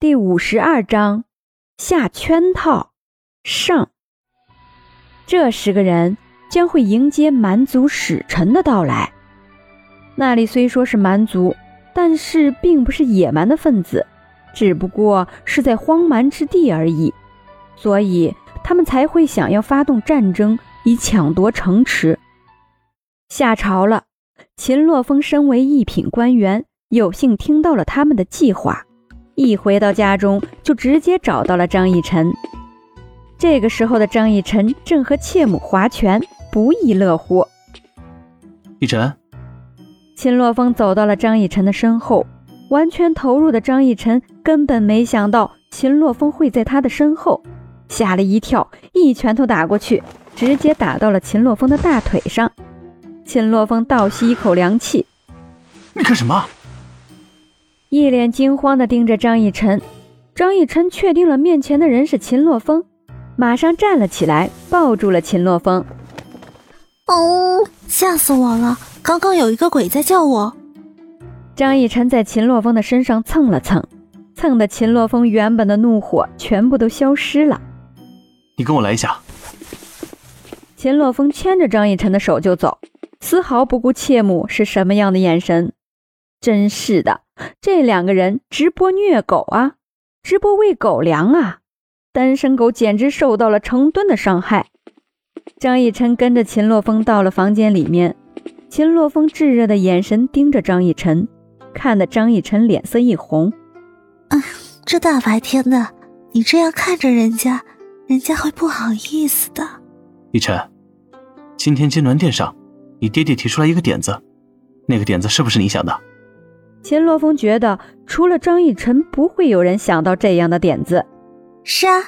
第五十二章下圈套上。这十个人将会迎接蛮族使臣的到来。那里虽说是蛮族，但是并不是野蛮的分子，只不过是在荒蛮之地而已，所以他们才会想要发动战争，以抢夺城池。下朝了，秦洛风身为一品官员，有幸听到了他们的计划。一回到家中，就直接找到了张逸晨。这个时候的张逸晨正和妾母划拳，不亦乐乎。逸晨，秦洛风走到了张逸晨的身后，完全投入的张逸晨根本没想到秦洛风会在他的身后，吓了一跳，一拳头打过去，直接打到了秦洛风的大腿上。秦洛风倒吸一口凉气：“你干什么？”一脸惊慌地盯着张逸晨，张逸晨确定了面前的人是秦洛风，马上站了起来，抱住了秦洛风。哦，吓死我了！刚刚有一个鬼在叫我。张逸晨在秦洛风的身上蹭了蹭，蹭的秦洛风原本的怒火全部都消失了。你跟我来一下。秦洛风牵着张逸晨的手就走，丝毫不顾妾母是什么样的眼神。真是的，这两个人直播虐狗啊，直播喂狗粮啊！单身狗简直受到了成吨的伤害。张逸晨跟着秦洛风到了房间里面，秦洛风炙热的眼神盯着张逸晨，看得张逸晨脸色一红。啊，这大白天的，你这样看着人家，人家会不好意思的。逸晨，今天金銮殿上，你爹爹提出来一个点子，那个点子是不是你想的？秦洛风觉得，除了张逸晨，不会有人想到这样的点子。是啊，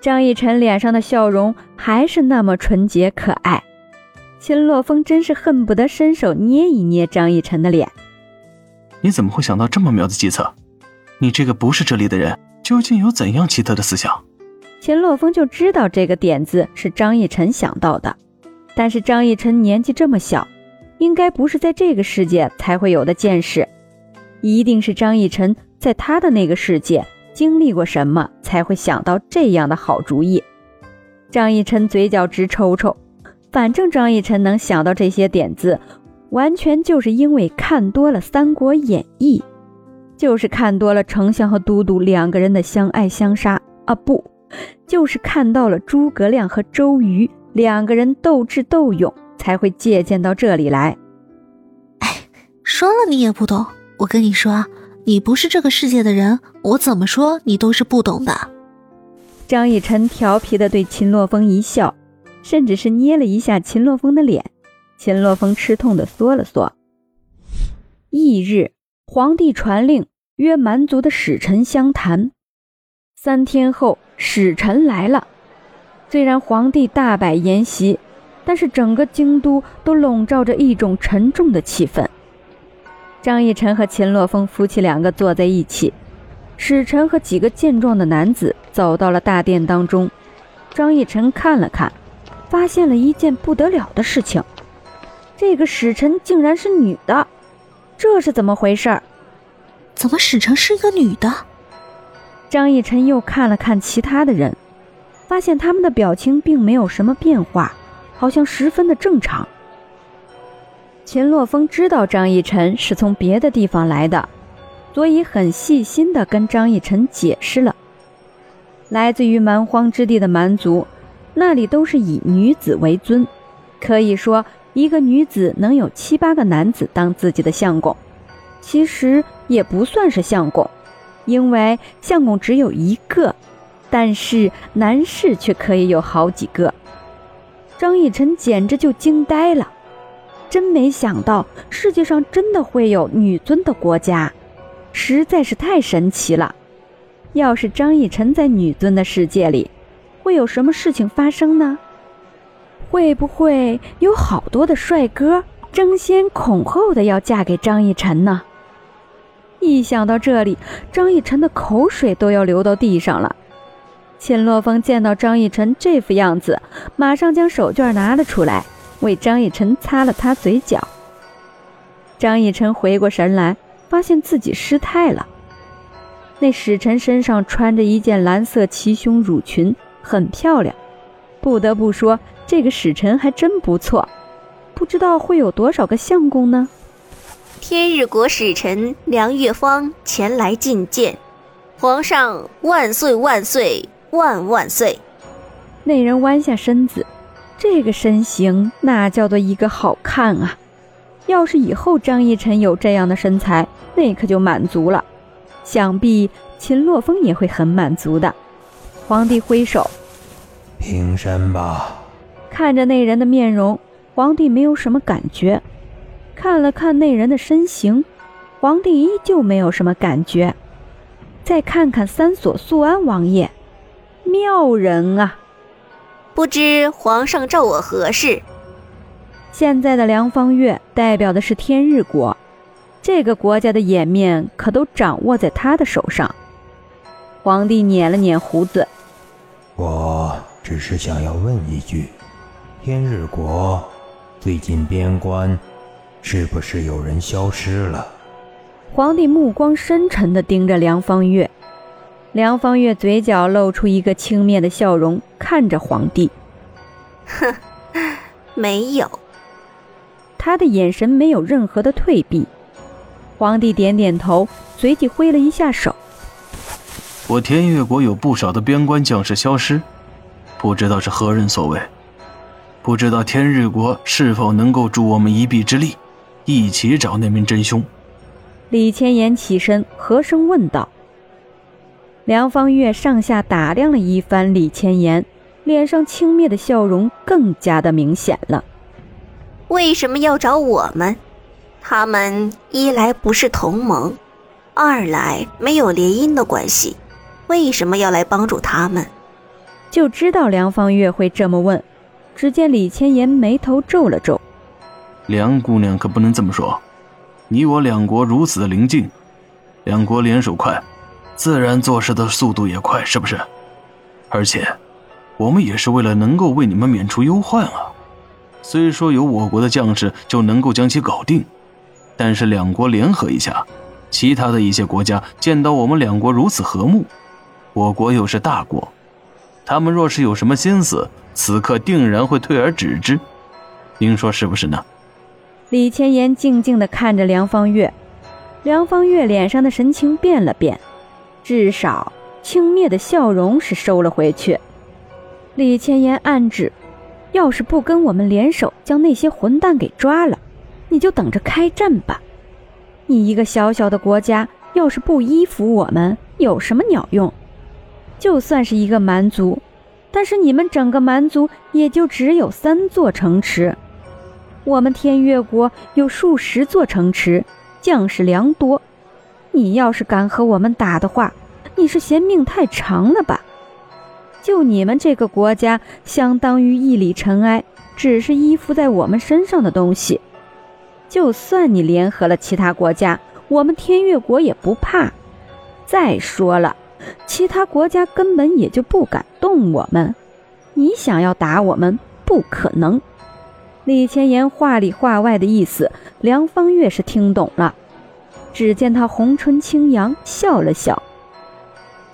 张逸晨脸上的笑容还是那么纯洁可爱。秦洛风真是恨不得伸手捏一捏张逸晨的脸。你怎么会想到这么妙的计策？你这个不是这里的人，究竟有怎样奇特的思想？秦洛风就知道这个点子是张逸晨想到的，但是张逸晨年纪这么小。应该不是在这个世界才会有的见识，一定是张逸晨在他的那个世界经历过什么，才会想到这样的好主意。张逸晨嘴角直抽抽，反正张逸晨能想到这些点子，完全就是因为看多了《三国演义》，就是看多了丞相和都督两个人的相爱相杀啊，不，就是看到了诸葛亮和周瑜两个人斗智斗勇。才会借鉴到这里来。哎，说了你也不懂。我跟你说，你不是这个世界的人，我怎么说你都是不懂的。张逸晨调皮的对秦洛风一笑，甚至是捏了一下秦洛风的脸。秦洛风吃痛的缩了缩。翌日，皇帝传令，约蛮族的使臣相谈。三天后，使臣来了。虽然皇帝大摆筵席。但是整个京都都笼罩着一种沉重的气氛。张逸晨和秦洛风夫妻两个坐在一起，使臣和几个健壮的男子走到了大殿当中。张逸晨看了看，发现了一件不得了的事情：这个使臣竟然是女的，这是怎么回事？怎么使臣是一个女的？张逸晨又看了看其他的人，发现他们的表情并没有什么变化。好像十分的正常。秦洛风知道张逸晨是从别的地方来的，所以很细心的跟张逸晨解释了：来自于蛮荒之地的蛮族，那里都是以女子为尊，可以说一个女子能有七八个男子当自己的相公，其实也不算是相公，因为相公只有一个，但是男士却可以有好几个。张逸晨简直就惊呆了，真没想到世界上真的会有女尊的国家，实在是太神奇了。要是张逸晨在女尊的世界里，会有什么事情发生呢？会不会有好多的帅哥争先恐后的要嫁给张逸晨呢？一想到这里，张逸晨的口水都要流到地上了。秦洛风见到张逸晨这副样子，马上将手绢拿了出来，为张逸晨擦了擦嘴角。张逸晨回过神来，发现自己失态了。那使臣身上穿着一件蓝色齐胸襦裙，很漂亮。不得不说，这个使臣还真不错。不知道会有多少个相公呢？天日国使臣梁月芳前来觐见，皇上万岁万岁万万岁！那人弯下身子，这个身形那叫做一个好看啊！要是以后张逸晨有这样的身材，那可就满足了。想必秦洛风也会很满足的。皇帝挥手，平身吧。看着那人的面容，皇帝没有什么感觉；看了看那人的身形，皇帝依旧没有什么感觉。再看看三所素安王爷，妙人啊！不知皇上召我何事？现在的梁方月代表的是天日国，这个国家的颜面可都掌握在他的手上。皇帝捻了捻胡子，我只是想要问一句：天日国最近边关是不是有人消失了？皇帝目光深沉地盯着梁方月，梁方月嘴角露出一个轻蔑的笑容，看着皇帝，哼，没有。他的眼神没有任何的退避。皇帝点点头，随即挥了一下手。我天越国有不少的边关将士消失，不知道是何人所为，不知道天日国是否能够助我们一臂之力，一起找那名真凶。李千言起身，和声问道。梁方月上下打量了一番李千言，脸上轻蔑的笑容更加的明显了。为什么要找我们？他们一来不是同盟，二来没有联姻的关系，为什么要来帮助他们？就知道梁方月会这么问。只见李千言眉头皱了皱：“梁姑娘可不能这么说，你我两国如此的邻近，两国联手快，自然做事的速度也快，是不是？而且，我们也是为了能够为你们免除忧患啊。”虽说有我国的将士就能够将其搞定，但是两国联合一下，其他的一些国家见到我们两国如此和睦，我国又是大国，他们若是有什么心思，此刻定然会退而止之。您说是不是呢？李千言静静地看着梁方月，梁方月脸上的神情变了变，至少轻蔑的笑容是收了回去。李千言暗指。要是不跟我们联手将那些混蛋给抓了，你就等着开战吧！你一个小小的国家，要是不依附我们，有什么鸟用？就算是一个蛮族，但是你们整个蛮族也就只有三座城池，我们天越国有数十座城池，将士良多。你要是敢和我们打的话，你是嫌命太长了吧？就你们这个国家，相当于一粒尘埃，只是依附在我们身上的东西。就算你联合了其他国家，我们天越国也不怕。再说了，其他国家根本也就不敢动我们。你想要打我们，不可能。李千言话里话外的意思，梁方月是听懂了。只见他红唇轻扬，笑了笑：“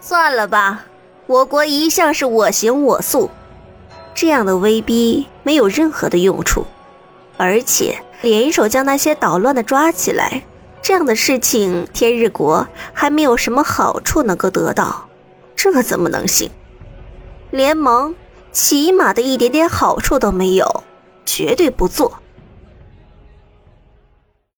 算了吧。”我国一向是我行我素，这样的威逼没有任何的用处，而且联手将那些捣乱的抓起来，这样的事情天日国还没有什么好处能够得到，这怎么能行？联盟起码的一点点好处都没有，绝对不做。